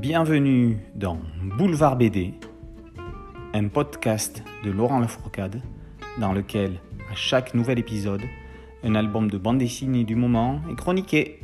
Bienvenue dans Boulevard BD, un podcast de Laurent Lafourcade dans lequel, à chaque nouvel épisode, un album de bande dessinée du moment est chroniqué.